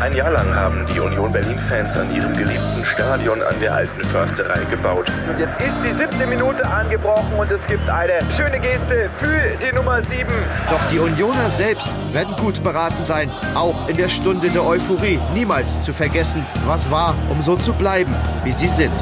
Ein Jahr lang haben die Union Berlin-Fans an ihrem geliebten Stadion an der alten Försterei gebaut. Und jetzt ist die siebte Minute angebrochen und es gibt eine schöne Geste für die Nummer sieben. Doch die Unioner selbst werden gut beraten sein, auch in der Stunde der Euphorie niemals zu vergessen, was war, um so zu bleiben, wie sie sind.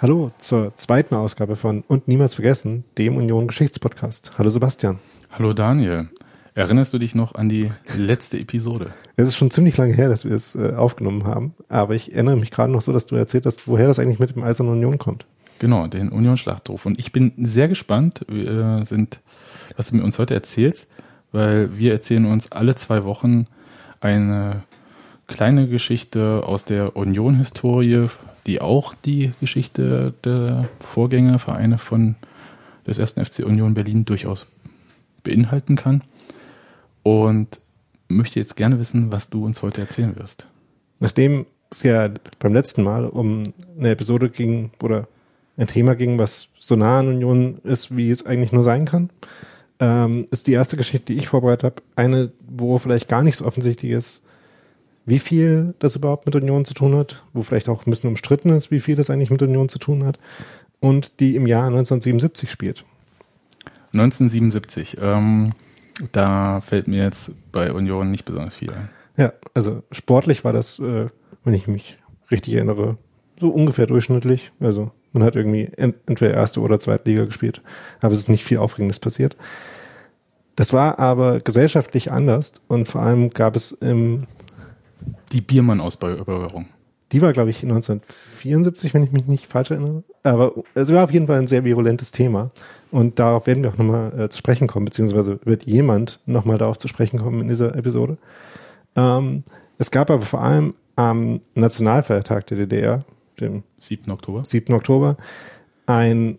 Hallo zur zweiten Ausgabe von Und niemals vergessen, dem Union Geschichtspodcast. Hallo Sebastian. Hallo Daniel. Erinnerst du dich noch an die letzte Episode? Es ist schon ziemlich lange her, dass wir es äh, aufgenommen haben, aber ich erinnere mich gerade noch so, dass du erzählt hast, woher das eigentlich mit dem Eisernen Union kommt. Genau, den Union-Schlachtruf. Und ich bin sehr gespannt, wir sind, was du mir uns heute erzählst, weil wir erzählen uns alle zwei Wochen eine kleine Geschichte aus der Union-Historie, die auch die Geschichte der Vorgängervereine von des ersten FC Union Berlin durchaus beinhalten kann. Und möchte jetzt gerne wissen, was du uns heute erzählen wirst. Nachdem es ja beim letzten Mal um eine Episode ging oder ein Thema ging, was so nah an Union ist, wie es eigentlich nur sein kann, ähm, ist die erste Geschichte, die ich vorbereitet habe, eine, wo vielleicht gar nicht so offensichtlich ist, wie viel das überhaupt mit Union zu tun hat, wo vielleicht auch ein bisschen umstritten ist, wie viel das eigentlich mit Union zu tun hat, und die im Jahr 1977 spielt. 1977, ähm, da fällt mir jetzt bei Union nicht besonders viel ein. Ja, also sportlich war das, äh, wenn ich mich richtig erinnere, so ungefähr durchschnittlich. Also man hat irgendwie entweder erste oder zweite Liga gespielt, aber es ist nicht viel Aufregendes passiert. Das war aber gesellschaftlich anders und vor allem gab es im die Biermann-Ausbeuerung. Die war, glaube ich, 1974, wenn ich mich nicht falsch erinnere. Aber es war auf jeden Fall ein sehr virulentes Thema. Und darauf werden wir auch nochmal äh, zu sprechen kommen, beziehungsweise wird jemand nochmal darauf zu sprechen kommen in dieser Episode. Ähm, es gab aber vor allem am Nationalfeiertag der DDR, dem 7. Oktober, 7. Oktober ein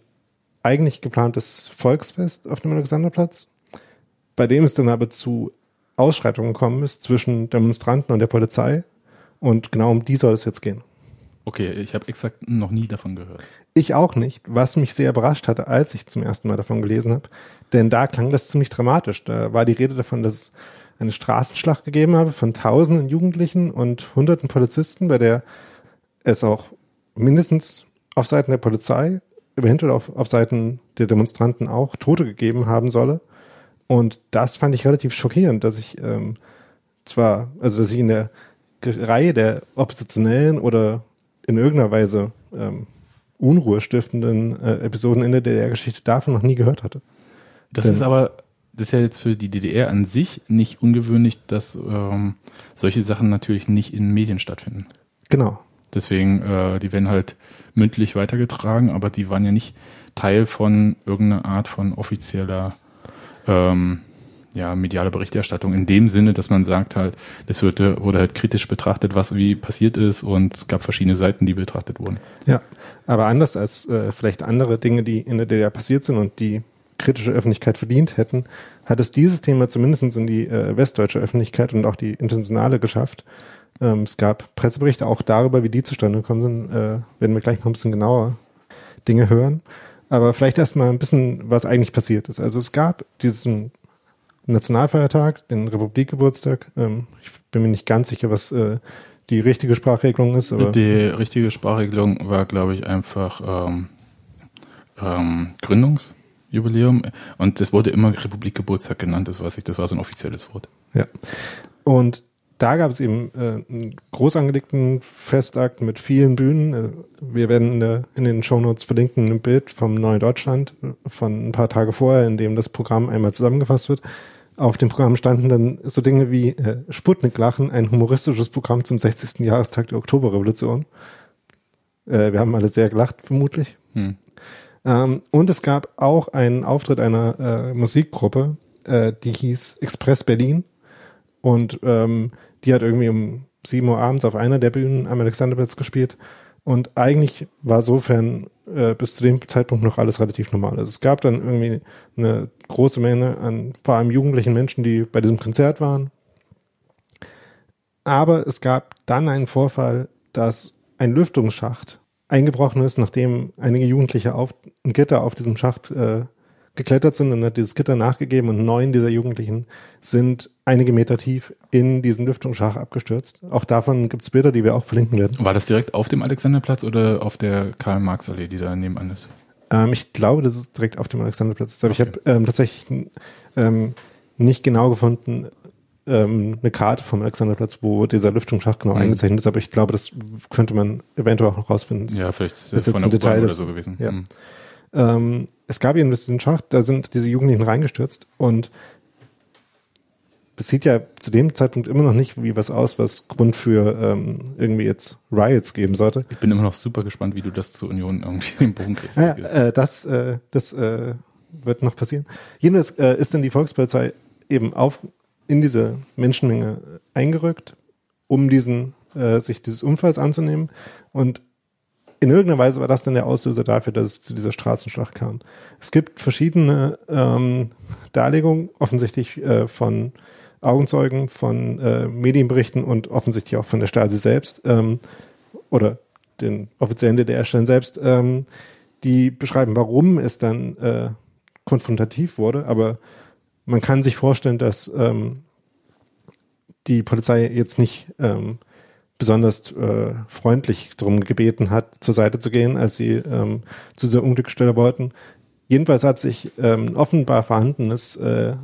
eigentlich geplantes Volksfest auf dem Alexanderplatz, bei dem es dann aber zu Ausschreitungen gekommen ist zwischen Demonstranten und der Polizei. Und genau um die soll es jetzt gehen. Okay, ich habe exakt noch nie davon gehört. Ich auch nicht, was mich sehr überrascht hatte, als ich zum ersten Mal davon gelesen habe. Denn da klang das ziemlich dramatisch. Da war die Rede davon, dass es eine Straßenschlacht gegeben habe von tausenden Jugendlichen und hunderten Polizisten, bei der es auch mindestens auf Seiten der Polizei, eventuell auch auf Seiten der Demonstranten auch Tote gegeben haben solle. Und das fand ich relativ schockierend, dass ich ähm, zwar, also dass ich in der Reihe der Oppositionellen oder in irgendeiner Weise ähm, Unruhe stiftenden äh, Episoden in der DDR-Geschichte davon noch nie gehört hatte. Das Denn, ist aber, das ist ja jetzt für die DDR an sich nicht ungewöhnlich, dass ähm, solche Sachen natürlich nicht in Medien stattfinden. Genau. Deswegen, äh, die werden halt mündlich weitergetragen, aber die waren ja nicht Teil von irgendeiner Art von offizieller ähm, ja, mediale Berichterstattung in dem Sinne, dass man sagt halt, es wurde, wurde halt kritisch betrachtet, was wie passiert ist und es gab verschiedene Seiten, die betrachtet wurden. Ja, aber anders als äh, vielleicht andere Dinge, die in der DDR passiert sind und die kritische Öffentlichkeit verdient hätten, hat es dieses Thema zumindest in die äh, westdeutsche Öffentlichkeit und auch die internationale geschafft. Ähm, es gab Presseberichte auch darüber, wie die zustande gekommen sind, äh, werden wir gleich noch ein bisschen genauer Dinge hören. Aber vielleicht erstmal ein bisschen, was eigentlich passiert ist. Also es gab diesen Nationalfeiertag, den Republikgeburtstag. Ähm, ich bin mir nicht ganz sicher, was äh, die richtige Sprachregelung ist. Aber die richtige Sprachregelung war, glaube ich, einfach ähm, ähm, Gründungsjubiläum. Und das wurde immer Republikgeburtstag genannt, das weiß ich, das war so ein offizielles Wort. Ja. Und da gab es eben äh, einen groß angelegten Festakt mit vielen Bühnen. Äh, wir werden in, der, in den Shownotes verlinken ein Bild vom Neuen Deutschland von ein paar Tage vorher, in dem das Programm einmal zusammengefasst wird. Auf dem Programm standen dann so Dinge wie äh, Sputnik-Lachen, ein humoristisches Programm zum 60. Jahrestag der Oktoberrevolution. Äh, wir haben alle sehr gelacht, vermutlich. Hm. Ähm, und es gab auch einen Auftritt einer äh, Musikgruppe, äh, die hieß Express Berlin Und ähm, die hat irgendwie um 7 Uhr abends auf einer der Bühnen am Alexanderplatz gespielt. Und eigentlich war sofern äh, bis zu dem Zeitpunkt noch alles relativ normal. Also es gab dann irgendwie eine große Menge an vor allem jugendlichen Menschen, die bei diesem Konzert waren. Aber es gab dann einen Vorfall, dass ein Lüftungsschacht eingebrochen ist, nachdem einige Jugendliche auf ein Gitter auf diesem Schacht äh, geklettert sind und hat dieses Gitter nachgegeben und neun dieser Jugendlichen sind einige Meter tief in diesen Lüftungsschacht abgestürzt. Auch davon gibt es Bilder, die wir auch verlinken werden. War das direkt auf dem Alexanderplatz oder auf der Karl-Marx-Allee, die da nebenan ist? Ähm, ich glaube, das ist direkt auf dem Alexanderplatz. Aber okay. ich habe ähm, tatsächlich ähm, nicht genau gefunden, ähm, eine Karte vom Alexanderplatz, wo dieser Lüftungsschacht genau mhm. eingezeichnet ist, aber ich glaube, das könnte man eventuell auch noch rausfinden. Ja, vielleicht ist, ist jetzt ein Detail oder so gewesen. Ja. Mhm. Ähm, es gab eben diesen Schacht, da sind diese Jugendlichen reingestürzt und es sieht ja zu dem Zeitpunkt immer noch nicht wie was aus, was Grund für ähm, irgendwie jetzt Riots geben sollte. Ich bin immer noch super gespannt, wie du das zur Union irgendwie im Bogen kriegst. Ja, äh, das äh, das äh, wird noch passieren. Jedenfalls äh, ist dann die Volkspolizei eben auf in diese Menschenmenge eingerückt, um diesen äh, sich dieses Unfalls anzunehmen und in irgendeiner Weise war das dann der Auslöser dafür, dass es zu dieser Straßenschlacht kam. Es gibt verschiedene ähm, Darlegungen, offensichtlich äh, von Augenzeugen, von äh, Medienberichten und offensichtlich auch von der Stasi selbst ähm, oder den offiziellen DDR-Stellen selbst, ähm, die beschreiben, warum es dann äh, konfrontativ wurde. Aber man kann sich vorstellen, dass ähm, die Polizei jetzt nicht ähm, besonders äh, freundlich darum gebeten hat, zur Seite zu gehen, als sie ähm, zu dieser Unglücksstelle wollten. Jedenfalls hat sich ähm, offenbar vorhandenes äh,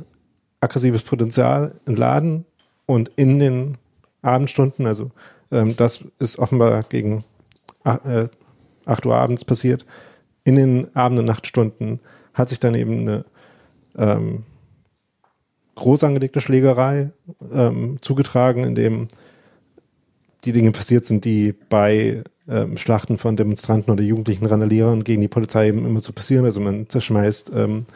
aggressives Potenzial entladen und in den Abendstunden, also ähm, das ist offenbar gegen ach, äh, 8 Uhr abends passiert, in den Abend- und Nachtstunden hat sich dann eben eine ähm, groß angelegte Schlägerei ähm, zugetragen, in dem die Dinge passiert sind, die bei ähm, Schlachten von Demonstranten oder jugendlichen Randalierern gegen die Polizei eben immer so passieren. Also man zerschmeißt ähm,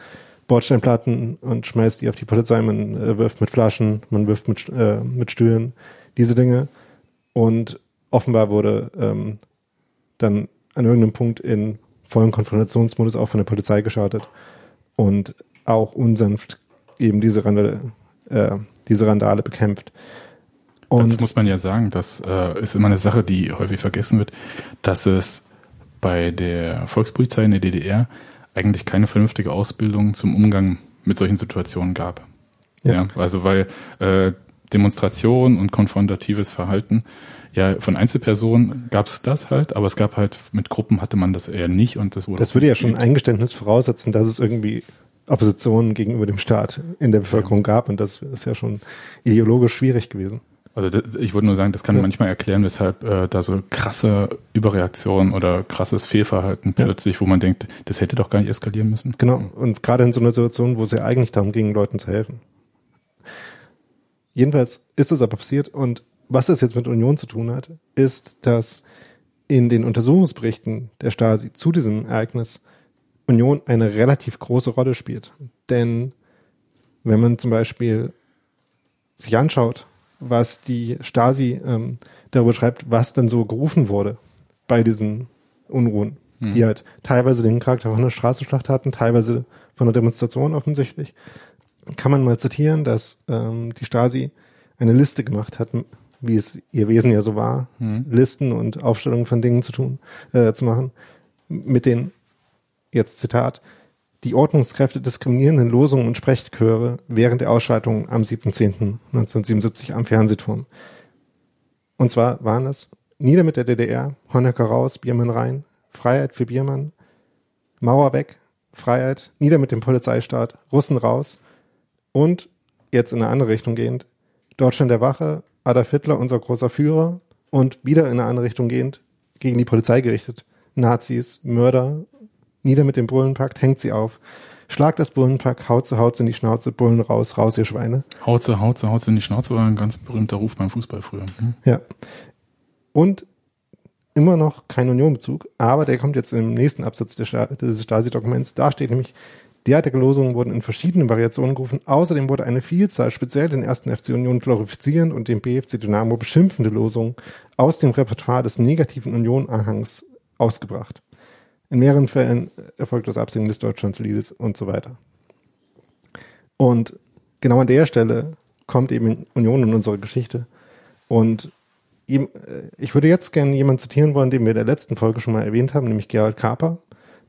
Bordsteinplatten und schmeißt die auf die Polizei, man äh, wirft mit Flaschen, man wirft mit, äh, mit Stühlen, diese Dinge. Und offenbar wurde ähm, dann an irgendeinem Punkt in vollen Konfrontationsmodus auch von der Polizei geschaltet und auch unsanft eben diese Randale, äh, diese Randale bekämpft. Und das muss man ja sagen, das äh, ist immer eine Sache, die häufig vergessen wird, dass es bei der Volkspolizei in der DDR eigentlich keine vernünftige Ausbildung zum Umgang mit solchen Situationen gab. Ja, ja also weil äh, Demonstration und konfrontatives Verhalten ja, von Einzelpersonen gab es das halt, aber es gab halt mit Gruppen hatte man das eher nicht und das wurde. Das würde ja schon ein Eingeständnis voraussetzen, dass es irgendwie Opposition gegenüber dem Staat in der Bevölkerung ja. gab und das ist ja schon ideologisch schwierig gewesen. Also das, ich würde nur sagen, das kann ja. manchmal erklären, weshalb äh, da so krasse Überreaktion oder krasses Fehlverhalten ja. plötzlich, wo man denkt, das hätte doch gar nicht eskalieren müssen. Genau. Und gerade in so einer Situation, wo es ja eigentlich darum ging, Leuten zu helfen. Jedenfalls ist es aber passiert und was es jetzt mit Union zu tun hat, ist, dass in den Untersuchungsberichten der Stasi zu diesem Ereignis Union eine relativ große Rolle spielt. Denn wenn man zum Beispiel sich anschaut, was die Stasi ähm, darüber schreibt, was denn so gerufen wurde bei diesen Unruhen, hm. die halt teilweise den Charakter von einer Straßenschlacht hatten, teilweise von einer Demonstration offensichtlich, kann man mal zitieren, dass ähm, die Stasi eine Liste gemacht hat, wie es ihr Wesen ja so war, hm. Listen und Aufstellungen von Dingen zu tun, äh, zu machen, mit den, jetzt Zitat, die Ordnungskräfte diskriminierenden Losungen und Sprechchöre während der Ausschaltung am 7.10.1977 am Fernsehturm. Und zwar waren es Nieder mit der DDR, Honecker raus, Biermann rein, Freiheit für Biermann, Mauer weg, Freiheit, nieder mit dem Polizeistaat, Russen raus und jetzt in eine andere Richtung gehend, Deutschland der Wache, Adolf Hitler, unser großer Führer und wieder in eine andere Richtung gehend, gegen die Polizei gerichtet. Nazis, Mörder, Nieder mit dem Bullenpakt, hängt sie auf. Schlag das Bullenpack, haut sie, haut sie in die Schnauze, Bullen raus, raus, ihr Schweine. Haut sie, haut sie, haut sie in die Schnauze, war ein ganz berühmter Ruf beim Fußball früher. Hm? Ja. Und immer noch kein Unionbezug, aber der kommt jetzt im nächsten Absatz des Stasi-Dokuments. Da steht nämlich, Derartige Losungen wurden in verschiedenen Variationen gerufen. Außerdem wurde eine Vielzahl speziell den ersten FC Union glorifizierend und den BFC Dynamo beschimpfende Losungen aus dem Repertoire des negativen Union-Anhangs ausgebracht. In mehreren Fällen erfolgt das Absingen des Deutschlandliedes und so weiter. Und genau an der Stelle kommt eben Union in unsere Geschichte. Und ich würde jetzt gerne jemanden zitieren wollen, den wir in der letzten Folge schon mal erwähnt haben, nämlich Gerald Kaper,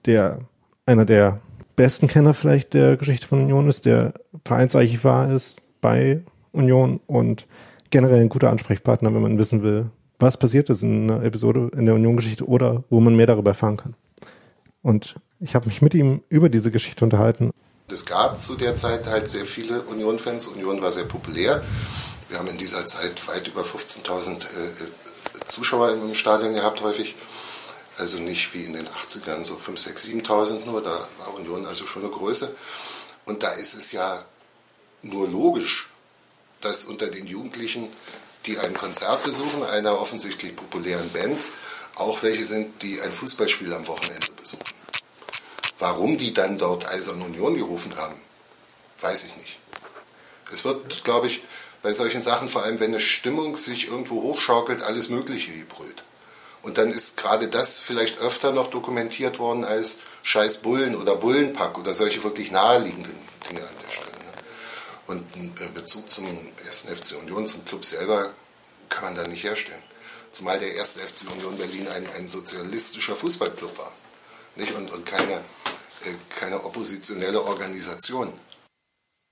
der einer der besten Kenner vielleicht der Geschichte von Union ist, der Vereinsarchivar ist bei Union und generell ein guter Ansprechpartner, wenn man wissen will, was passiert ist in einer Episode in der Union-Geschichte oder wo man mehr darüber erfahren kann. Und ich habe mich mit ihm über diese Geschichte unterhalten. Es gab zu der Zeit halt sehr viele Union-Fans. Union war sehr populär. Wir haben in dieser Zeit weit über 15.000 äh, Zuschauer im Stadion gehabt häufig. Also nicht wie in den 80ern so 5, 6, 7.000 nur, da war Union also schon eine Größe. Und da ist es ja nur logisch, dass unter den Jugendlichen, die ein Konzert besuchen, einer offensichtlich populären Band, auch welche sind, die ein Fußballspiel am Wochenende besuchen. Warum die dann dort Eisern Union gerufen haben, weiß ich nicht. Es wird, glaube ich, bei solchen Sachen, vor allem wenn eine Stimmung sich irgendwo hochschaukelt, alles Mögliche gebrüllt. Und dann ist gerade das vielleicht öfter noch dokumentiert worden als Scheiß Bullen oder Bullenpack oder solche wirklich naheliegenden Dinge an der Stelle. Ne? Und einen äh, Bezug zum ersten FC Union, zum Club selber, kann man da nicht herstellen. Zumal der erste FC Union Berlin ein, ein sozialistischer Fußballclub war. Nicht? Und, und keine, äh, keine oppositionelle Organisation.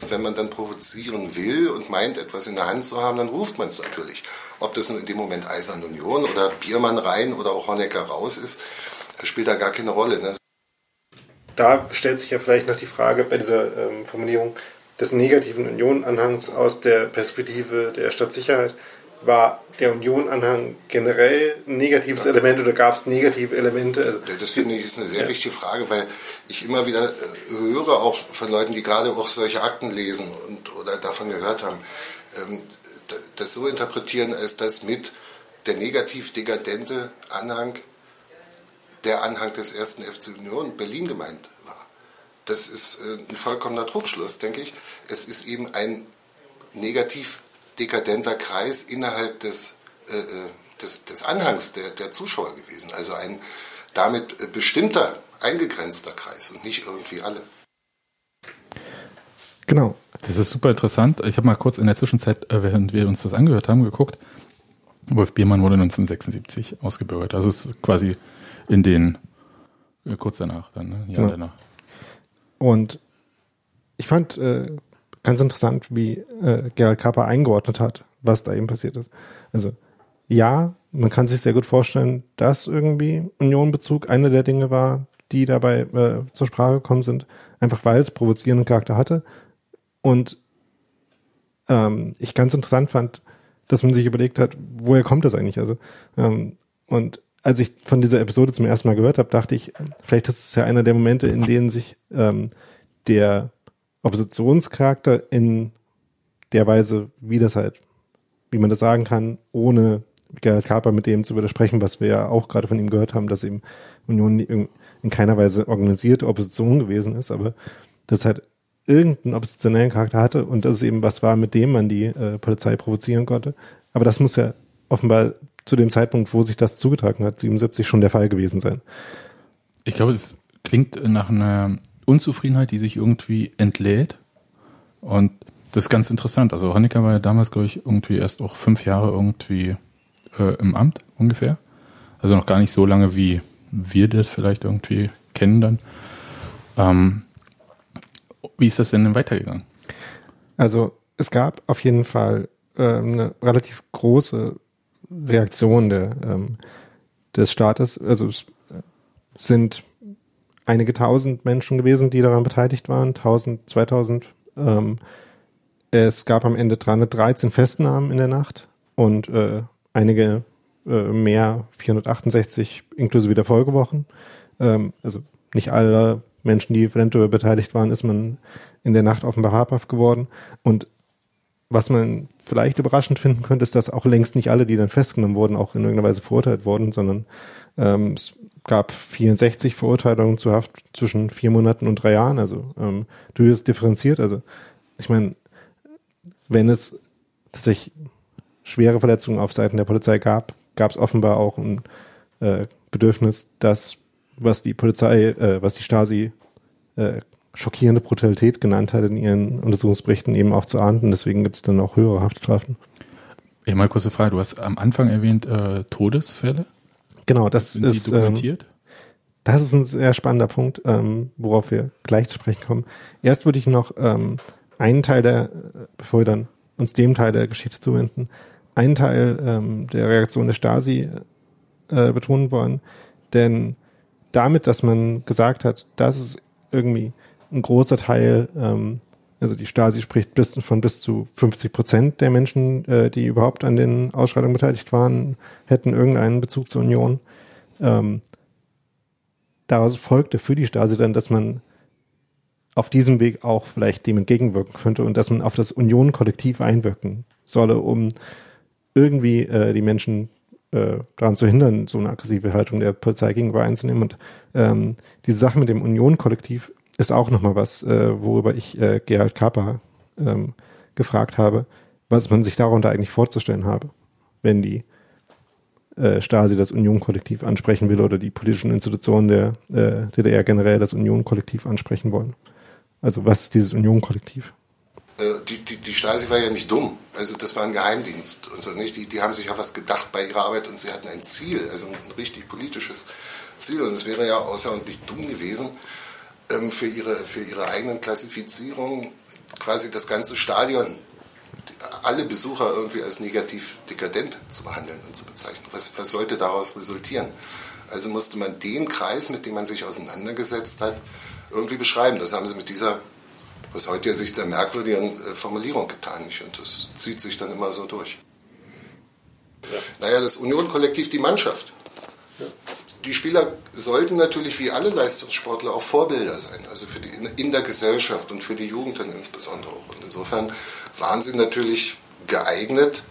Wenn man dann provozieren will und meint, etwas in der Hand zu haben, dann ruft man es natürlich. Ob das nun in dem Moment Eisern Union oder Biermann rein oder auch Honecker raus ist, spielt da gar keine Rolle. Ne? Da stellt sich ja vielleicht noch die Frage bei dieser ähm, Formulierung des negativen Union-Anhangs aus der Perspektive der Stadtsicherheit. War der Union-Anhang generell ein negatives ja. Element oder gab es negative Elemente? Also, das finde ich ist eine sehr ja. wichtige Frage, weil ich immer wieder äh, höre, auch von Leuten, die gerade auch solche Akten lesen und oder davon gehört haben, ähm, das so interpretieren, als dass mit der negativ dekadente Anhang der Anhang des ersten FC Union Berlin gemeint war. Das ist äh, ein vollkommener Druckschluss, denke ich. Es ist eben ein negativ dekadenter Kreis innerhalb des, äh, äh, des, des, Anhangs der, der Zuschauer gewesen. Also ein damit äh, bestimmter, eingegrenzter Kreis und nicht irgendwie alle. Genau. Das ist super interessant. Ich habe mal kurz in der Zwischenzeit, äh, während wir uns das angehört haben, geguckt. Wolf Biermann wurde 1976 ausgebürgert. Also es ist quasi in den kurz danach, dann, ne? Jahr genau. danach. Und ich fand äh, ganz interessant, wie äh, Gerald Kapper eingeordnet hat, was da eben passiert ist. Also ja, man kann sich sehr gut vorstellen, dass irgendwie Unionbezug eine der Dinge war, die dabei äh, zur Sprache gekommen sind, einfach weil es provozierenden Charakter hatte. Und ähm, ich ganz interessant fand, dass man sich überlegt hat, woher kommt das eigentlich? Also ähm, und als ich von dieser Episode zum ersten Mal gehört habe, dachte ich, vielleicht ist es ja einer der Momente, in denen sich ähm, der Oppositionscharakter in der Weise, wie das halt, wie man das sagen kann, ohne Gerhard Kaper mit dem zu widersprechen, was wir ja auch gerade von ihm gehört haben, dass eben Union in keiner Weise organisierte Opposition gewesen ist, aber das halt irgendeinen oppositionellen Charakter hatte und das eben was war, mit dem man die äh, Polizei provozieren konnte. Aber das muss ja offenbar zu dem Zeitpunkt, wo sich das zugetragen hat, 77 schon der Fall gewesen sein. Ich glaube, es klingt nach einer Unzufriedenheit, die sich irgendwie entlädt. Und das ist ganz interessant. Also Honecker war ja damals, glaube ich, irgendwie erst auch fünf Jahre irgendwie äh, im Amt ungefähr. Also noch gar nicht so lange, wie wir das vielleicht irgendwie kennen dann. Ähm, wie ist das denn, denn weitergegangen? Also es gab auf jeden Fall äh, eine relativ große Reaktion der, ähm, des Staates. Also es sind einige tausend Menschen gewesen, die daran beteiligt waren, tausend, zweitausend. Ähm, es gab am Ende 313 Festnahmen in der Nacht und äh, einige äh, mehr, 468 inklusive der Folgewochen. Ähm, also nicht alle Menschen, die eventuell beteiligt waren, ist man in der Nacht offenbar habhaft geworden. Und was man vielleicht überraschend finden könnte, ist, dass auch längst nicht alle, die dann festgenommen wurden, auch in irgendeiner Weise verurteilt wurden, sondern ähm, es gab 64 Verurteilungen zu Haft zwischen vier Monaten und drei Jahren, also ähm, durchaus differenziert. Also ich meine, wenn es tatsächlich schwere Verletzungen auf Seiten der Polizei gab, gab es offenbar auch ein äh, Bedürfnis, das, was die Polizei, äh, was die Stasi äh, schockierende Brutalität genannt hat in ihren Untersuchungsberichten, eben auch zu ahnden. Deswegen gibt es dann auch höhere Haftstrafen. Ja, mal kurze Frage. Du hast am Anfang erwähnt äh, Todesfälle. Genau, das Sind ist die dokumentiert? Ähm, das ist ein sehr spannender Punkt, ähm, worauf wir gleich zu sprechen kommen. Erst würde ich noch ähm, einen Teil der, bevor wir dann uns dem Teil der Geschichte zuwenden, einen Teil ähm, der Reaktion der Stasi äh, betonen wollen. Denn damit, dass man gesagt hat, dass es irgendwie ein großer Teil, ähm, also die Stasi spricht bis, von bis zu 50 Prozent der Menschen, äh, die überhaupt an den Ausschreitungen beteiligt waren, hätten irgendeinen Bezug zur Union. Ähm, daraus folgte für die Stasi dann, dass man auf diesem Weg auch vielleicht dem entgegenwirken könnte und dass man auf das Union-Kollektiv einwirken solle, um irgendwie äh, die Menschen äh, daran zu hindern, so eine aggressive Haltung der Polizei gegenüber einzunehmen. Und ähm, diese Sache mit dem Union-Kollektiv ist auch nochmal was, äh, worüber ich äh, Gerald Kaper ähm, gefragt habe, was man sich darunter eigentlich vorzustellen habe, wenn die äh, Stasi das Union-Kollektiv ansprechen will oder die politischen Institutionen der äh, DDR generell das Union-Kollektiv ansprechen wollen. Also was ist dieses Union-Kollektiv? Äh, die, die, die Stasi war ja nicht dumm. Also das war ein Geheimdienst und so nicht. Die, die haben sich auf was gedacht bei ihrer Arbeit und sie hatten ein Ziel, also ein richtig politisches Ziel. Und es wäre ja außerordentlich dumm gewesen, für, ihre, für ihre eigenen Klassifizierungen quasi das ganze Stadion, alle Besucher irgendwie als negativ dekadent zu behandeln und zu bezeichnen. Was, was sollte daraus resultieren? Also musste man den Kreis, mit dem man sich auseinandergesetzt hat, irgendwie beschreiben. Das haben sie mit dieser aus heutiger Sicht sehr merkwürdigen äh, Formulierung getan. Nicht? Und das zieht sich dann immer so durch. Ja. Naja, das Union-Kollektiv, die Mannschaft. Ja. Die Spieler sollten natürlich wie alle Leistungssportler auch Vorbilder sein, also für die, in der Gesellschaft und für die Jugend dann insbesondere auch. Und insofern waren sie natürlich geeignet,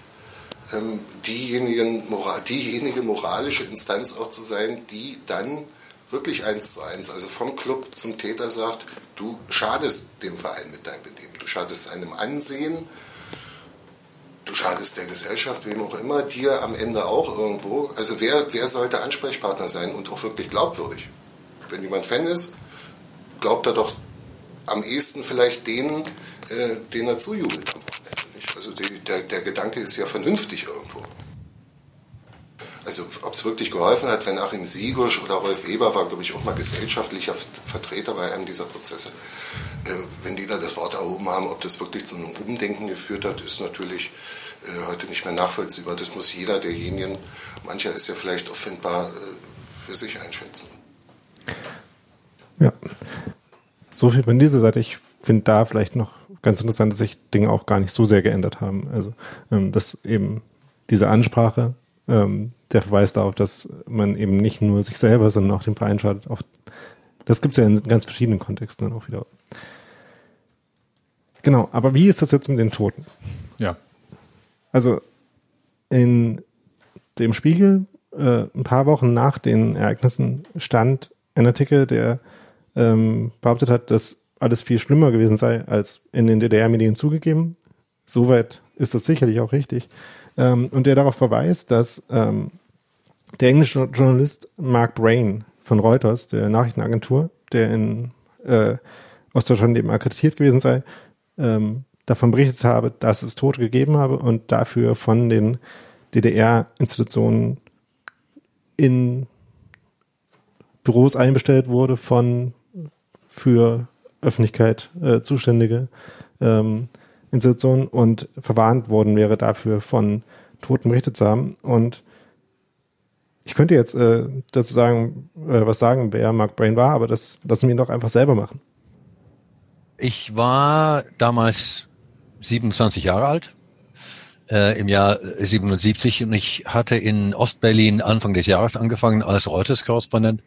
ähm, diejenigen, diejenige moralische Instanz auch zu sein, die dann wirklich eins zu eins, also vom Club zum Täter sagt, du schadest dem Verein mit deinem Benehmen, du schadest seinem Ansehen, du schadest der Gesellschaft, wem auch immer, dir am Ende auch irgendwo. Also wer, wer sollte Ansprechpartner sein und auch wirklich glaubwürdig? Wenn jemand Fan ist, glaubt er doch am ehesten vielleicht denen, äh, denen er zujubelt? Also die, der, der Gedanke ist ja vernünftig irgendwo. Also ob es wirklich geholfen hat, wenn Achim Siegusch oder Rolf Weber war, glaube ich, auch mal gesellschaftlicher Vertreter bei einem dieser Prozesse. Äh, wenn die da das Wort erhoben haben, ob das wirklich zu einem Umdenken geführt hat, ist natürlich äh, heute nicht mehr nachvollziehbar. Das muss jeder derjenigen, mancher ist ja vielleicht auffindbar, äh, für sich einschätzen. Ja, so viel von dieser Seite. Ich finde da vielleicht noch ganz interessant, dass sich Dinge auch gar nicht so sehr geändert haben. Also, ähm, dass eben diese Ansprache ähm, der verweist darauf, dass man eben nicht nur sich selber, sondern auch den Verein schadet. Auch, das gibt es ja in ganz verschiedenen Kontexten dann auch wieder. Genau, aber wie ist das jetzt mit den Toten? Ja. Also in dem Spiegel äh, ein paar Wochen nach den Ereignissen stand ein Artikel, der ähm, behauptet hat, dass alles viel schlimmer gewesen sei als in den DDR-Medien zugegeben. Soweit ist das sicherlich auch richtig. Ähm, und der darauf verweist, dass ähm, der englische Journalist Mark Brain von Reuters, der Nachrichtenagentur, der in äh, Ostdeutschland eben akkreditiert gewesen sei, ähm, davon berichtet habe, dass es Tote gegeben habe und dafür von den DDR-Institutionen in Büros einbestellt wurde von für Öffentlichkeit äh, zuständige ähm, Institutionen und verwarnt worden wäre dafür von Toten berichtet zu haben. Und ich könnte jetzt äh, dazu sagen, äh, was sagen, wer Mark Brain war, aber das lassen wir ihn doch einfach selber machen. Ich war damals 27 Jahre alt, äh, im Jahr 77 und ich hatte in Ostberlin Anfang des Jahres angefangen als Reuters-Korrespondent.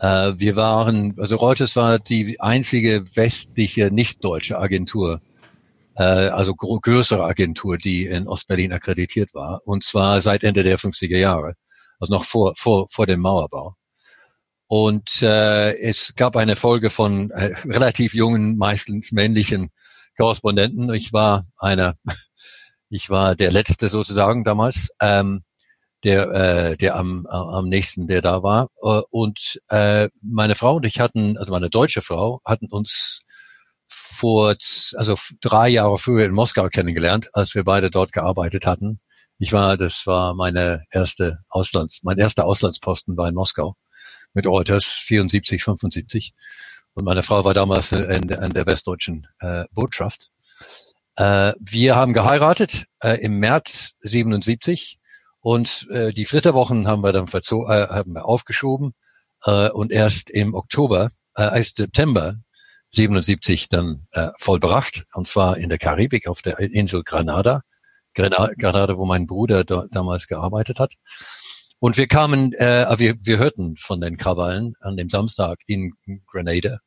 Äh, wir waren, also Reuters war die einzige westliche, nicht deutsche Agentur, äh, also größere Agentur, die in Ostberlin akkreditiert war und zwar seit Ende der 50er Jahre also noch vor, vor, vor dem Mauerbau. Und äh, es gab eine Folge von äh, relativ jungen, meistens männlichen Korrespondenten. Ich war einer, ich war der letzte sozusagen damals, ähm, der, äh, der am, am nächsten, der da war. Äh, und äh, meine Frau und ich hatten, also meine deutsche Frau, hatten uns vor, also drei Jahre früher in Moskau kennengelernt, als wir beide dort gearbeitet hatten. Ich war, das war meine erste Auslands, mein erster Auslandsposten war in Moskau mit Reuters 74, 75. Und meine Frau war damals in, in der westdeutschen äh, Botschaft. Äh, wir haben geheiratet äh, im März 77 und äh, die Flitterwochen haben wir dann verzo äh, haben wir aufgeschoben äh, und erst im Oktober, äh, erst September 77 dann äh, vollbracht und zwar in der Karibik auf der Insel Granada, Granada, Granada wo mein Bruder da, damals gearbeitet hat. Und wir kamen, äh, wir, wir hörten von den Krawallen an dem Samstag in Grenada.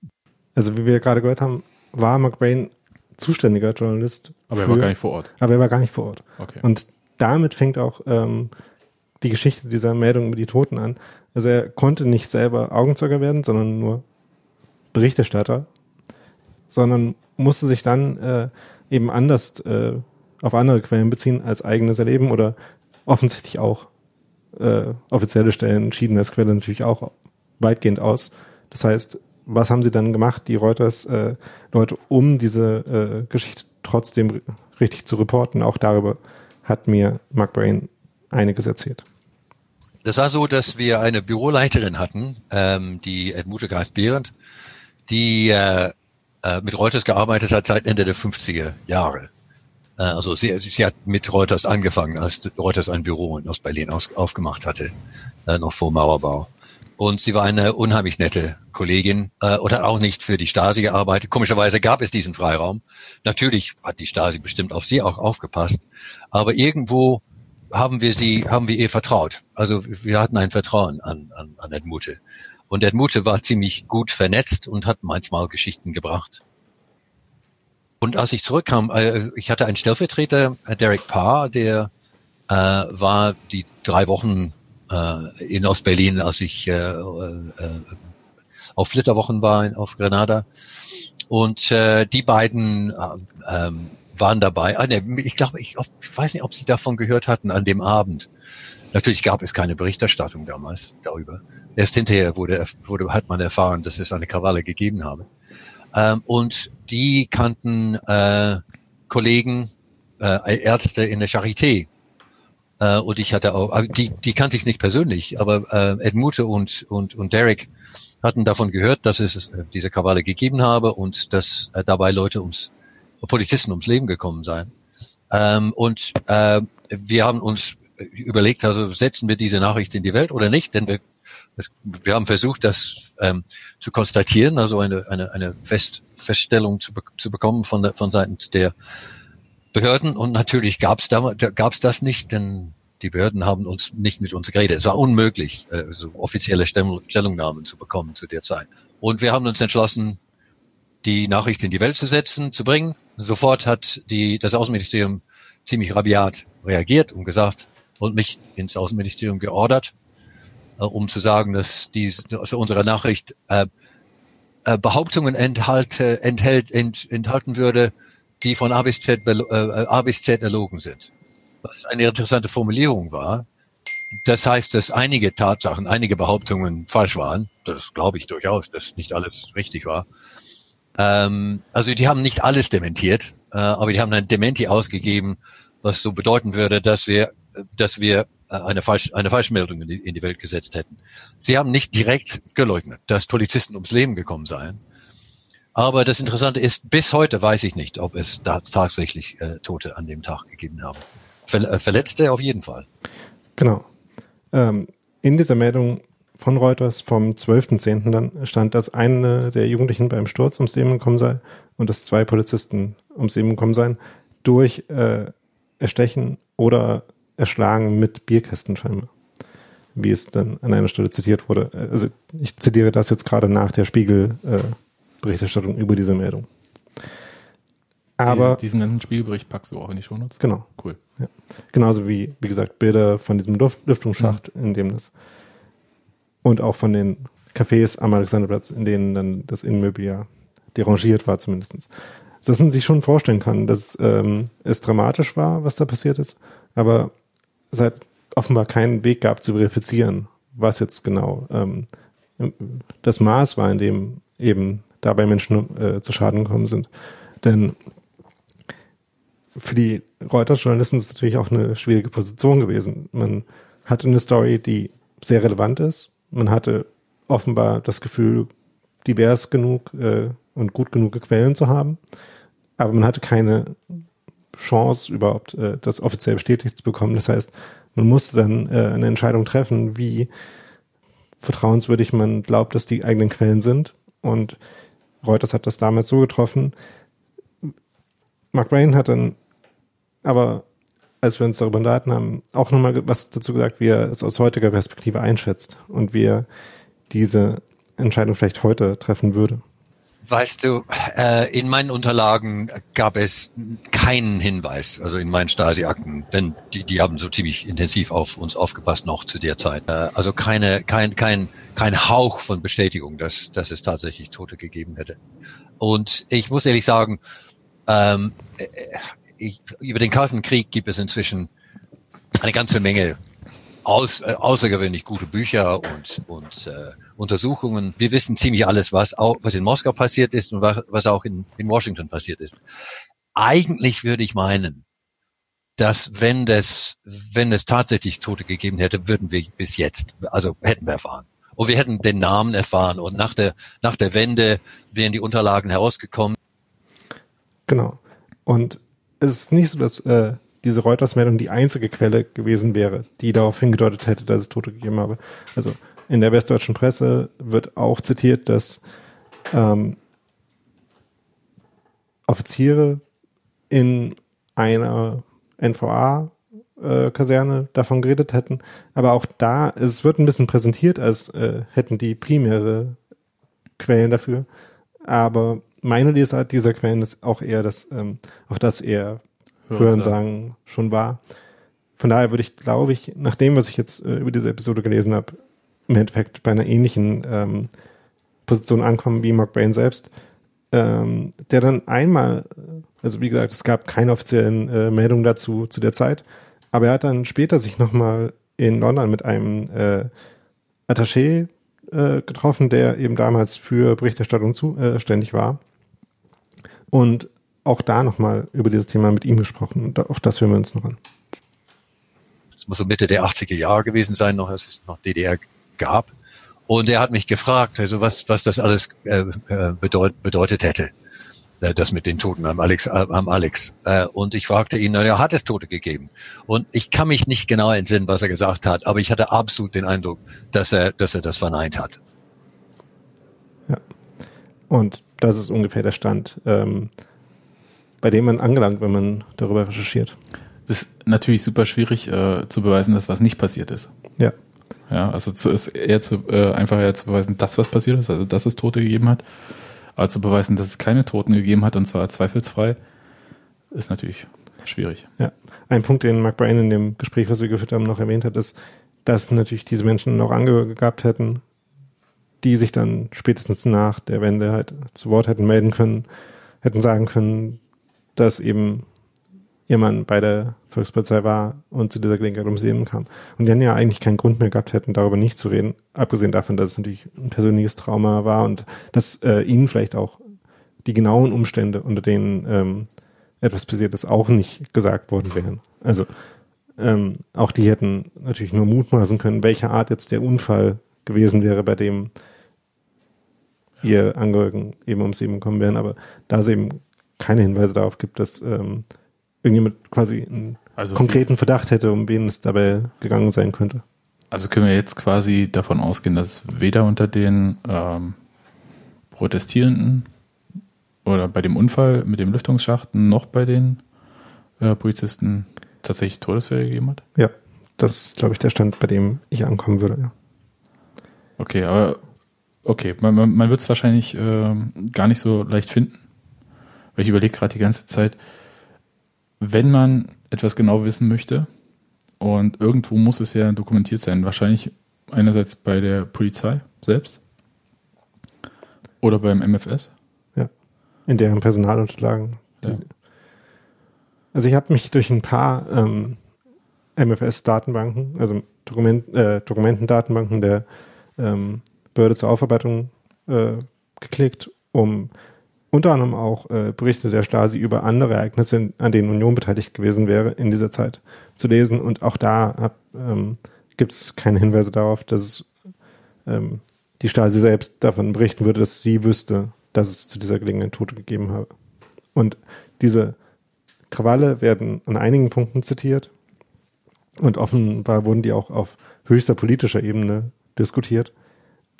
Also wie wir gerade gehört haben, war McBain zuständiger Journalist. Aber er war gar nicht vor Ort. Aber er war gar nicht vor Ort. Okay. Und damit fängt auch ähm, die Geschichte dieser Meldung über die Toten an. Also er konnte nicht selber Augenzeuge werden, sondern nur Berichterstatter, sondern musste sich dann äh, eben anders äh, auf andere Quellen beziehen als eigenes Erleben oder offensichtlich auch äh, offizielle Stellen schieden das Quelle natürlich auch weitgehend aus. Das heißt, was haben sie dann gemacht, die Reuters-Leute, äh, um diese äh, Geschichte trotzdem richtig zu reporten? Auch darüber hat mir Mark Brain einiges erzählt. Das war so, dass wir eine Büroleiterin hatten, ähm, die Edmute Geist-Behrendt, die äh, äh, mit Reuters gearbeitet hat seit Ende der 50er Jahre. Äh, also sie, sie hat mit Reuters angefangen, als Reuters ein Büro in Ostberlin aus, aufgemacht hatte, äh, noch vor Mauerbau. Und sie war eine unheimlich nette Kollegin äh, oder auch nicht für die Stasi gearbeitet. Komischerweise gab es diesen Freiraum. Natürlich hat die Stasi bestimmt auf sie auch aufgepasst, aber irgendwo haben wir sie, haben wir ihr vertraut. Also wir hatten ein Vertrauen an, an, an Edmute. Und Edmute war ziemlich gut vernetzt und hat manchmal Geschichten gebracht. Und als ich zurückkam, äh, ich hatte einen Stellvertreter, äh, Derek Parr, der äh, war die drei Wochen äh, in Ostberlin, als ich äh, äh, auf Flitterwochen war auf Grenada. Und äh, die beiden äh, ähm, waren dabei. Ah, nee, ich glaube, ich, ich weiß nicht, ob sie davon gehört hatten an dem Abend. Natürlich gab es keine Berichterstattung damals darüber. Erst hinterher wurde, wurde hat man erfahren, dass es eine Krawalle gegeben habe. Ähm, und die kannten äh, Kollegen, äh, Ärzte in der Charité. Äh, und ich hatte auch, die, die kannte ich nicht persönlich, aber äh, Edmute und, und, und Derek hatten davon gehört, dass es äh, diese Krawalle gegeben habe und dass äh, dabei Leute ums, Polizisten ums Leben gekommen seien. Ähm, und äh, wir haben uns überlegt, also setzen wir diese Nachricht in die Welt oder nicht, denn wir das, wir haben versucht, das ähm, zu konstatieren, also eine, eine, eine Fest, Feststellung zu, zu bekommen von, der, von seitens der Behörden. Und natürlich gab es da, das nicht, denn die Behörden haben uns nicht mit uns geredet. Es war unmöglich, äh, so offizielle Stellungnahmen zu bekommen zu der Zeit. Und wir haben uns entschlossen, die Nachricht in die Welt zu setzen, zu bringen. Sofort hat die, das Außenministerium ziemlich rabiat reagiert und gesagt und mich ins Außenministerium geordert, um zu sagen, dass dies, also unsere Nachricht äh, äh, Behauptungen enthalte, enthält, ent, enthalten würde, die von A bis Z, äh, A bis Z erlogen sind. Was eine interessante Formulierung war. Das heißt, dass einige Tatsachen, einige Behauptungen falsch waren. Das glaube ich durchaus, dass nicht alles richtig war. Ähm, also die haben nicht alles dementiert, äh, aber die haben ein Dementi ausgegeben, was so bedeuten würde, dass wir, dass wir äh, eine, Falsch, eine Falschmeldung in die, in die Welt gesetzt hätten. Sie haben nicht direkt geleugnet, dass Polizisten ums Leben gekommen seien. Aber das Interessante ist, bis heute weiß ich nicht, ob es da tatsächlich äh, Tote an dem Tag gegeben haben. Ver äh, Verletzte auf jeden Fall. Genau. Ähm, in dieser Meldung von Reuters vom 12.10. dann stand, dass eine der Jugendlichen beim Sturz ums Leben gekommen sei und dass zwei Polizisten ums Leben gekommen seien durch äh, Erstechen oder erschlagen mit Bierkästen scheinbar. Wie es dann an einer Stelle zitiert wurde. Also ich zitiere das jetzt gerade nach der Spiegel-Berichterstattung äh, über diese Meldung. Aber diesen, diesen Spiegelbericht packst du auch in die Shownotes? Genau. Cool. Ja. Genauso wie, wie gesagt, Bilder von diesem Luft, Lüftungsschacht, mhm. in dem das und auch von den Cafés am Alexanderplatz, in denen dann das Innenmobiliar derangiert war zumindestens. Dass man sich schon vorstellen kann, dass ähm, es dramatisch war, was da passiert ist, aber hat offenbar keinen Weg gab zu verifizieren, was jetzt genau ähm, das Maß war, in dem eben dabei Menschen äh, zu Schaden gekommen sind. Denn für die Reuters-Journalisten ist es natürlich auch eine schwierige Position gewesen. Man hatte eine Story, die sehr relevant ist. Man hatte offenbar das Gefühl, divers genug äh, und gut genug Quellen zu haben. Aber man hatte keine Chance, überhaupt äh, das offiziell bestätigt zu bekommen. Das heißt, man musste dann äh, eine Entscheidung treffen, wie vertrauenswürdig man glaubt, dass die eigenen Quellen sind. Und Reuters hat das damals so getroffen. Mark Brain hat dann aber, als wir uns darüber unterhalten haben, auch nochmal was dazu gesagt, wie er es aus heutiger Perspektive einschätzt und wie er diese Entscheidung vielleicht heute treffen würde. Weißt du, äh, in meinen Unterlagen gab es keinen Hinweis, also in meinen Stasi-Akten, denn die, die haben so ziemlich intensiv auf uns aufgepasst noch zu der Zeit. Äh, also keine, kein, kein, kein Hauch von Bestätigung, dass, dass es tatsächlich Tote gegeben hätte. Und ich muss ehrlich sagen, ähm, äh, ich, über den Kalten Krieg gibt es inzwischen eine ganze Menge aus, äh, außergewöhnlich gute Bücher und, und äh, Untersuchungen. Wir wissen ziemlich alles, was auch, was in Moskau passiert ist und was, auch in, in Washington passiert ist. Eigentlich würde ich meinen, dass wenn das, wenn es tatsächlich Tote gegeben hätte, würden wir bis jetzt, also hätten wir erfahren. Und wir hätten den Namen erfahren und nach der, nach der Wende wären die Unterlagen herausgekommen. Genau. Und es ist nicht so, dass äh, diese Reuters-Meldung die einzige Quelle gewesen wäre, die darauf hingedeutet hätte, dass es Tote gegeben habe. Also in der westdeutschen Presse wird auch zitiert, dass ähm, Offiziere in einer NVA-Kaserne äh, davon geredet hätten. Aber auch da, es wird ein bisschen präsentiert, als äh, hätten die primäre Quellen dafür. Aber meine Lesart dieser Quellen ist auch eher, dass ähm, auch das eher Hörensagen schon war. Von daher würde ich, glaube ich, nach dem, was ich jetzt äh, über diese Episode gelesen habe, im Endeffekt bei einer ähnlichen ähm, Position ankommen wie Mark Brain selbst, ähm, der dann einmal, also wie gesagt, es gab keine offiziellen äh, Meldungen dazu zu der Zeit, aber er hat dann später sich nochmal in London mit einem äh, Attaché äh, getroffen, der eben damals für Berichterstattung zuständig äh, war und auch da nochmal über dieses Thema mit ihm gesprochen. Und auch das hören wir uns noch an. Das muss so Mitte der 80er Jahre gewesen sein, noch es noch DDR gab. Und er hat mich gefragt, also was, was das alles äh, äh bedeut, bedeutet hätte, äh, das mit den Toten am Alex. Äh, am Alex. Äh, und ich fragte ihn, na, hat es Tote gegeben? Und ich kann mich nicht genau entsinnen, was er gesagt hat, aber ich hatte absolut den Eindruck, dass er, dass er das verneint hat. Ja. Und das ist ungefähr der Stand, ähm, bei dem man angelangt, wenn man darüber recherchiert. Es ist natürlich super schwierig äh, zu beweisen, dass was nicht passiert ist. Ja. Ja, also zu, ist eher zu, äh, einfach eher zu beweisen, dass was passiert ist, also dass es Tote gegeben hat. Aber zu beweisen, dass es keine Toten gegeben hat, und zwar zweifelsfrei, ist natürlich schwierig. Ja. Ein Punkt, den Mark Bryan in dem Gespräch, was wir geführt haben, noch erwähnt hat, ist, dass natürlich diese Menschen noch Angehörige gehabt hätten, die sich dann spätestens nach der Wende halt zu Wort hätten melden können, hätten sagen können, dass eben ihr Mann bei der Volkspolizei war und zu dieser Gelegenheit ums Leben kam. Und die dann ja eigentlich keinen Grund mehr gehabt hätten, darüber nicht zu reden, abgesehen davon, dass es natürlich ein persönliches Trauma war und dass äh, ihnen vielleicht auch die genauen Umstände, unter denen ähm, etwas passiert ist, auch nicht gesagt worden wären. Also ähm, auch die hätten natürlich nur mutmaßen können, welche Art jetzt der Unfall gewesen wäre, bei dem ihr Angehörigen eben ums Leben kommen wären. Aber da es eben keine Hinweise darauf gibt, dass ähm, irgendjemand quasi einen also, konkreten Verdacht hätte, um wen es dabei gegangen sein könnte. Also können wir jetzt quasi davon ausgehen, dass weder unter den ähm, Protestierenden oder bei dem Unfall mit dem Lüftungsschacht noch bei den äh, Polizisten tatsächlich Todesfälle gegeben hat? Ja, das ist, glaube ich, der Stand, bei dem ich ankommen würde. Ja. Okay, aber okay, man, man, man wird es wahrscheinlich äh, gar nicht so leicht finden. Weil ich überlege gerade die ganze Zeit, wenn man etwas genau wissen möchte, und irgendwo muss es ja dokumentiert sein, wahrscheinlich einerseits bei der Polizei selbst, Oder beim MFS? Ja. In deren Personalunterlagen. Ja. Also ich habe mich durch ein paar ähm, MFS-Datenbanken, also Dokument, äh, Dokumentendatenbanken der ähm, Behörde zur Aufarbeitung äh, geklickt, um unter anderem auch äh, Berichte der Stasi über andere Ereignisse, an denen Union beteiligt gewesen wäre, in dieser Zeit zu lesen. Und auch da ähm, gibt es keine Hinweise darauf, dass ähm, die Stasi selbst davon berichten würde, dass sie wüsste, dass es zu dieser Gelegenheit Tote gegeben habe. Und diese Krawalle werden an einigen Punkten zitiert und offenbar wurden die auch auf höchster politischer Ebene diskutiert,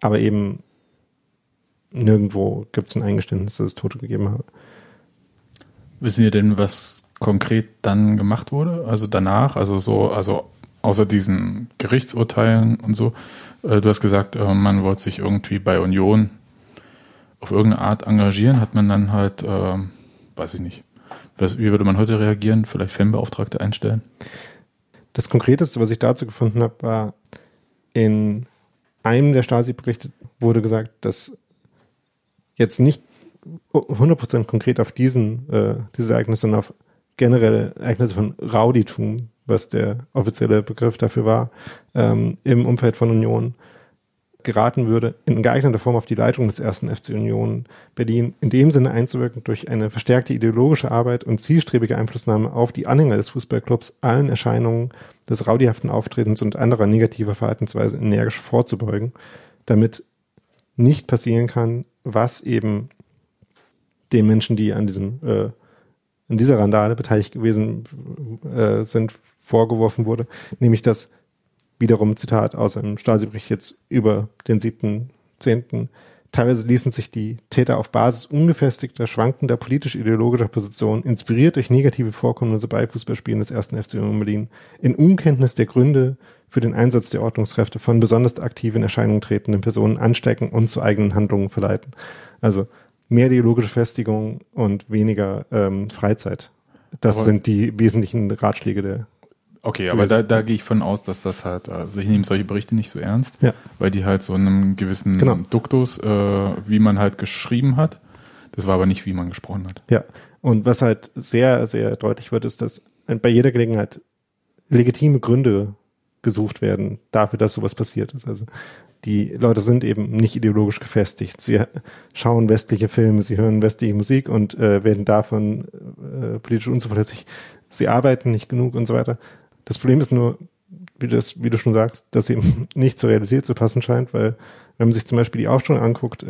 aber eben nirgendwo gibt es ein Eingeständnis, dass es Tote gegeben habe. Wissen Sie denn, was konkret dann gemacht wurde? Also danach, also so, also außer diesen Gerichtsurteilen und so. Äh, du hast gesagt, äh, man wollte sich irgendwie bei Union auf irgendeine Art engagieren, hat man dann halt, äh, weiß ich nicht, was, wie würde man heute reagieren? Vielleicht Fanbeauftragte einstellen? Das Konkreteste, was ich dazu gefunden habe, war in einem der Stasi-Berichte wurde gesagt, dass jetzt nicht 100% konkret auf diesen, äh, diese Ereignisse, sondern auf generelle Ereignisse von Rauditum, was der offizielle Begriff dafür war, ähm, im Umfeld von Union geraten würde, in geeigneter Form auf die Leitung des ersten FC Union Berlin in dem Sinne einzuwirken durch eine verstärkte ideologische Arbeit und zielstrebige Einflussnahme auf die Anhänger des Fußballclubs allen Erscheinungen des raudihaften Auftretens und anderer negativer Verhaltensweise energisch vorzubeugen, damit nicht passieren kann, was eben den Menschen, die an diesem äh, in dieser Randale beteiligt gewesen äh, sind, vorgeworfen wurde, nämlich dass wiederum Zitat aus einem Stasi-Bericht jetzt über den 7.10. Teilweise ließen sich die Täter auf Basis ungefestigter, schwankender politisch-ideologischer Positionen, inspiriert durch negative Vorkommnisse bei Fußballspielen des ersten FC Union Berlin, in Unkenntnis der Gründe für den Einsatz der Ordnungskräfte von besonders aktiv in Erscheinung tretenden Personen anstecken und zu eigenen Handlungen verleiten. Also mehr ideologische Festigung und weniger ähm, Freizeit. Das Aber sind die wesentlichen Ratschläge der Okay, aber da, da gehe ich von aus, dass das halt, also ich nehme solche Berichte nicht so ernst, Ja. weil die halt so einem gewissen Genau. Duktus, äh, wie man halt geschrieben hat, das war aber nicht, wie man gesprochen hat. Ja, und was halt sehr, sehr deutlich wird, ist, dass bei jeder Gelegenheit legitime Gründe gesucht werden dafür, dass sowas passiert ist. Also die Leute sind eben nicht ideologisch gefestigt. Sie schauen westliche Filme, sie hören westliche Musik und äh, werden davon äh, politisch unzuverlässig. Sie arbeiten nicht genug und so weiter. Das Problem ist nur, wie, das, wie du schon sagst, dass eben nicht zur Realität zu passen scheint, weil wenn man sich zum Beispiel die Aufstellung anguckt,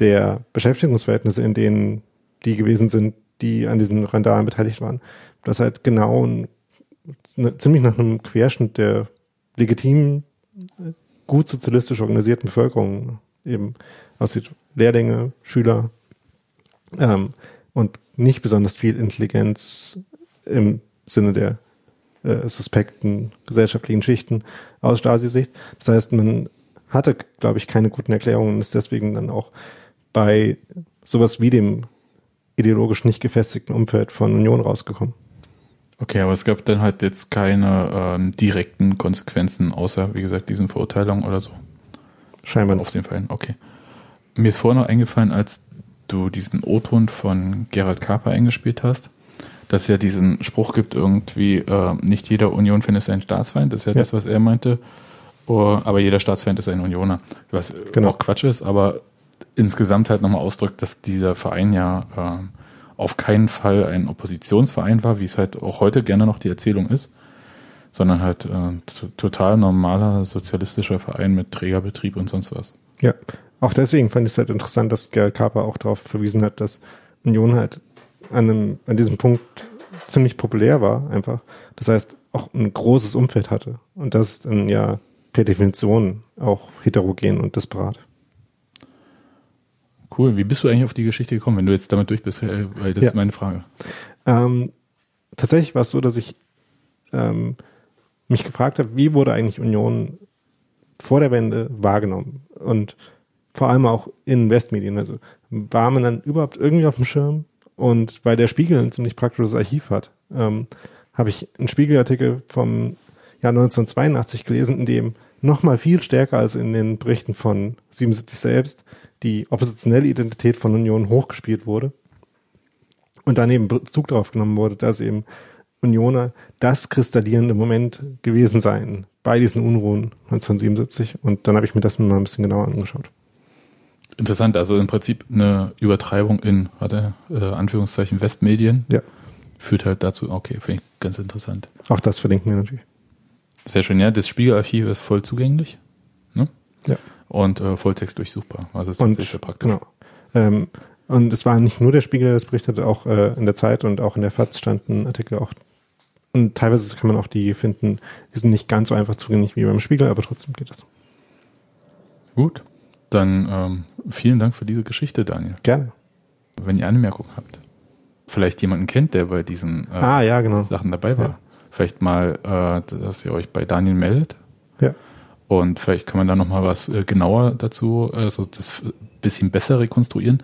der Beschäftigungsverhältnisse, in denen die gewesen sind, die an diesen Randalen beteiligt waren, das halt genau ein, ne, ziemlich nach einem Querschnitt der legitimen, gut sozialistisch organisierten Bevölkerung eben aussieht. Lehrlinge, Schüler ähm, und nicht besonders viel Intelligenz im Sinne der äh, suspekten gesellschaftlichen Schichten aus Stasi-Sicht. Das heißt, man hatte, glaube ich, keine guten Erklärungen und ist deswegen dann auch bei sowas wie dem ideologisch nicht gefestigten Umfeld von Union rausgekommen. Okay, aber es gab dann halt jetzt keine ähm, direkten Konsequenzen, außer, wie gesagt, diesen Verurteilungen oder so. Scheinbar Auf den Fällen, okay. Mir ist vorher noch eingefallen, als du diesen O-Ton von Gerald Kaper eingespielt hast, dass es ja diesen Spruch gibt, irgendwie, äh, nicht jeder Union-Fan ist ein Staatsfeind, das ist ja, Ja. das, was er meinte, oh, aber jeder Staatsfeind ist ein Unioner. Was äh, Genau. auch Quatsch ist, aber insgesamt halt nochmal ausdrückt, dass dieser Verein ja ähm, auf keinen Fall ein Oppositionsverein war, wie es halt auch heute gerne noch die Erzählung ist, sondern halt äh, total normaler sozialistischer Verein mit Trägerbetrieb und sonst was. Ja, auch deswegen fand ich es halt interessant, dass Gerald Kaper auch darauf verwiesen hat, dass Union halt an, einem, an diesem Punkt ziemlich populär war, einfach. Das heißt, auch ein großes Umfeld hatte. Und das ist dann ja per Definition auch heterogen und disparat. Cool. Wie bist du eigentlich auf die Geschichte gekommen, wenn du jetzt damit durch bist? Äh, Weil das Ja. ist meine Frage. Ähm, tatsächlich war es so, dass ich ähm, mich gefragt habe, wie wurde eigentlich Union vor der Wende wahrgenommen? Und vor allem auch in Westmedien. Also war man dann überhaupt irgendwie auf dem Schirm? Und weil der Spiegel ein ziemlich praktisches Archiv hat, ähm, habe ich einen Spiegelartikel vom Jahr 1982 gelesen, in dem nochmal viel stärker als in den Berichten von 77 selbst die oppositionelle Identität von Union hochgespielt wurde und dann eben Bezug darauf genommen wurde, dass eben Unioner das kristallierende Moment gewesen seien bei diesen Unruhen 1977 und dann habe ich mir das mal ein bisschen genauer angeschaut. Interessant, also im Prinzip eine Übertreibung in, warte, äh, Anführungszeichen Westmedien. Ja. Führt halt dazu, okay, finde ich ganz interessant. Auch das verlinken wir natürlich. Sehr schön, ja. Das Spiegelarchiv ist voll zugänglich. Ne? Ja. Und äh, Volltext durchsuchbar. Also das ist Und, sehr praktisch. Genau. Ähm, und es war nicht nur der Spiegel, der das berichtet, auch äh, in der Zeit und auch in der FAZ standen Artikel auch. Und teilweise kann man auch die finden, die sind nicht ganz so einfach zugänglich wie beim Spiegel, aber trotzdem geht es. Gut. Dann ähm, vielen Dank für diese Geschichte, Daniel. Gerne. Wenn ihr Anmerkungen habt, vielleicht jemanden kennt, der bei diesen äh, Ah, ja, genau. Sachen dabei war. Ja. Vielleicht mal, äh, dass ihr euch bei Daniel meldet. Ja. Und vielleicht kann man da nochmal was äh, genauer dazu, äh, so das bisschen besser rekonstruieren,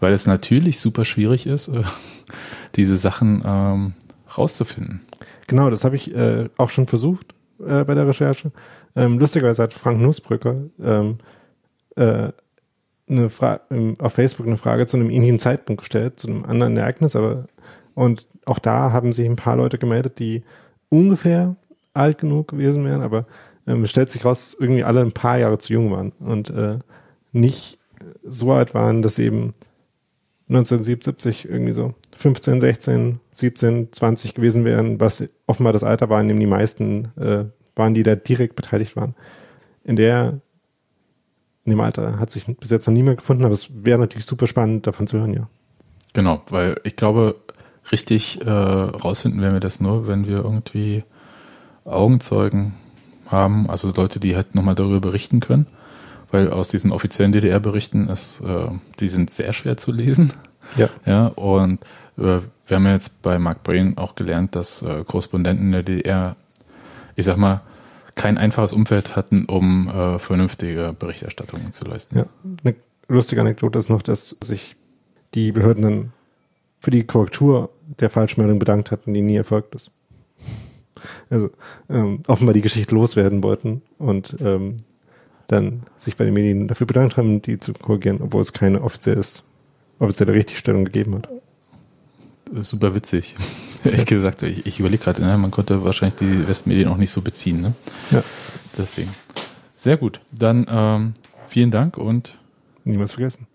weil es natürlich super schwierig ist, äh, diese Sachen ähm, rauszufinden. Genau, das habe ich äh, auch schon versucht äh, bei der Recherche. Ähm, lustigerweise hat Frank Nussbrücker ähm, äh, eine Fra ähm, auf Facebook eine Frage zu einem ähnlichen Zeitpunkt gestellt, zu einem anderen Ereignis, aber und auch da haben sich ein paar Leute gemeldet, die ungefähr alt genug gewesen wären, aber ähm, stellt sich raus, dass irgendwie alle ein paar Jahre zu jung waren und äh, nicht so alt waren, dass sie eben 1977 irgendwie so 15, 16, 17, 20 gewesen wären, was offenbar das Alter war, in dem die meisten äh, waren, die da direkt beteiligt waren. In der in dem Alter hat sich bis jetzt noch niemand gefunden, aber es wäre natürlich super spannend, davon zu hören, ja. Genau, weil ich glaube, richtig äh, rausfinden werden wir das nur, wenn wir irgendwie Augenzeugen haben, also Leute, die halt nochmal darüber berichten können, weil aus diesen offiziellen DDR-Berichten ist, äh, die sind sehr schwer zu lesen. Ja. Ja, und äh, wir haben ja jetzt bei Mark Brain auch gelernt, dass äh, Korrespondenten in der DDR, ich sag mal, kein einfaches Umfeld hatten, um äh, vernünftige Berichterstattungen zu leisten. Ja. Eine lustige Anekdote ist noch, dass sich die Behörden dann für die Korrektur der Falschmeldung bedankt hatten, die nie erfolgt ist. Also ähm, offenbar die Geschichte loswerden wollten und ähm, dann sich bei den Medien dafür bedankt haben, die zu korrigieren, obwohl es keine offizielles, offizielle Richtigstellung gegeben hat. Super witzig. Ehrlich gesagt, ich, ich überlege gerade, ne, man konnte wahrscheinlich die Westmedien auch nicht so beziehen. Ne? Ja. Deswegen. Sehr gut. Dann ähm, vielen Dank und Niemals vergessen.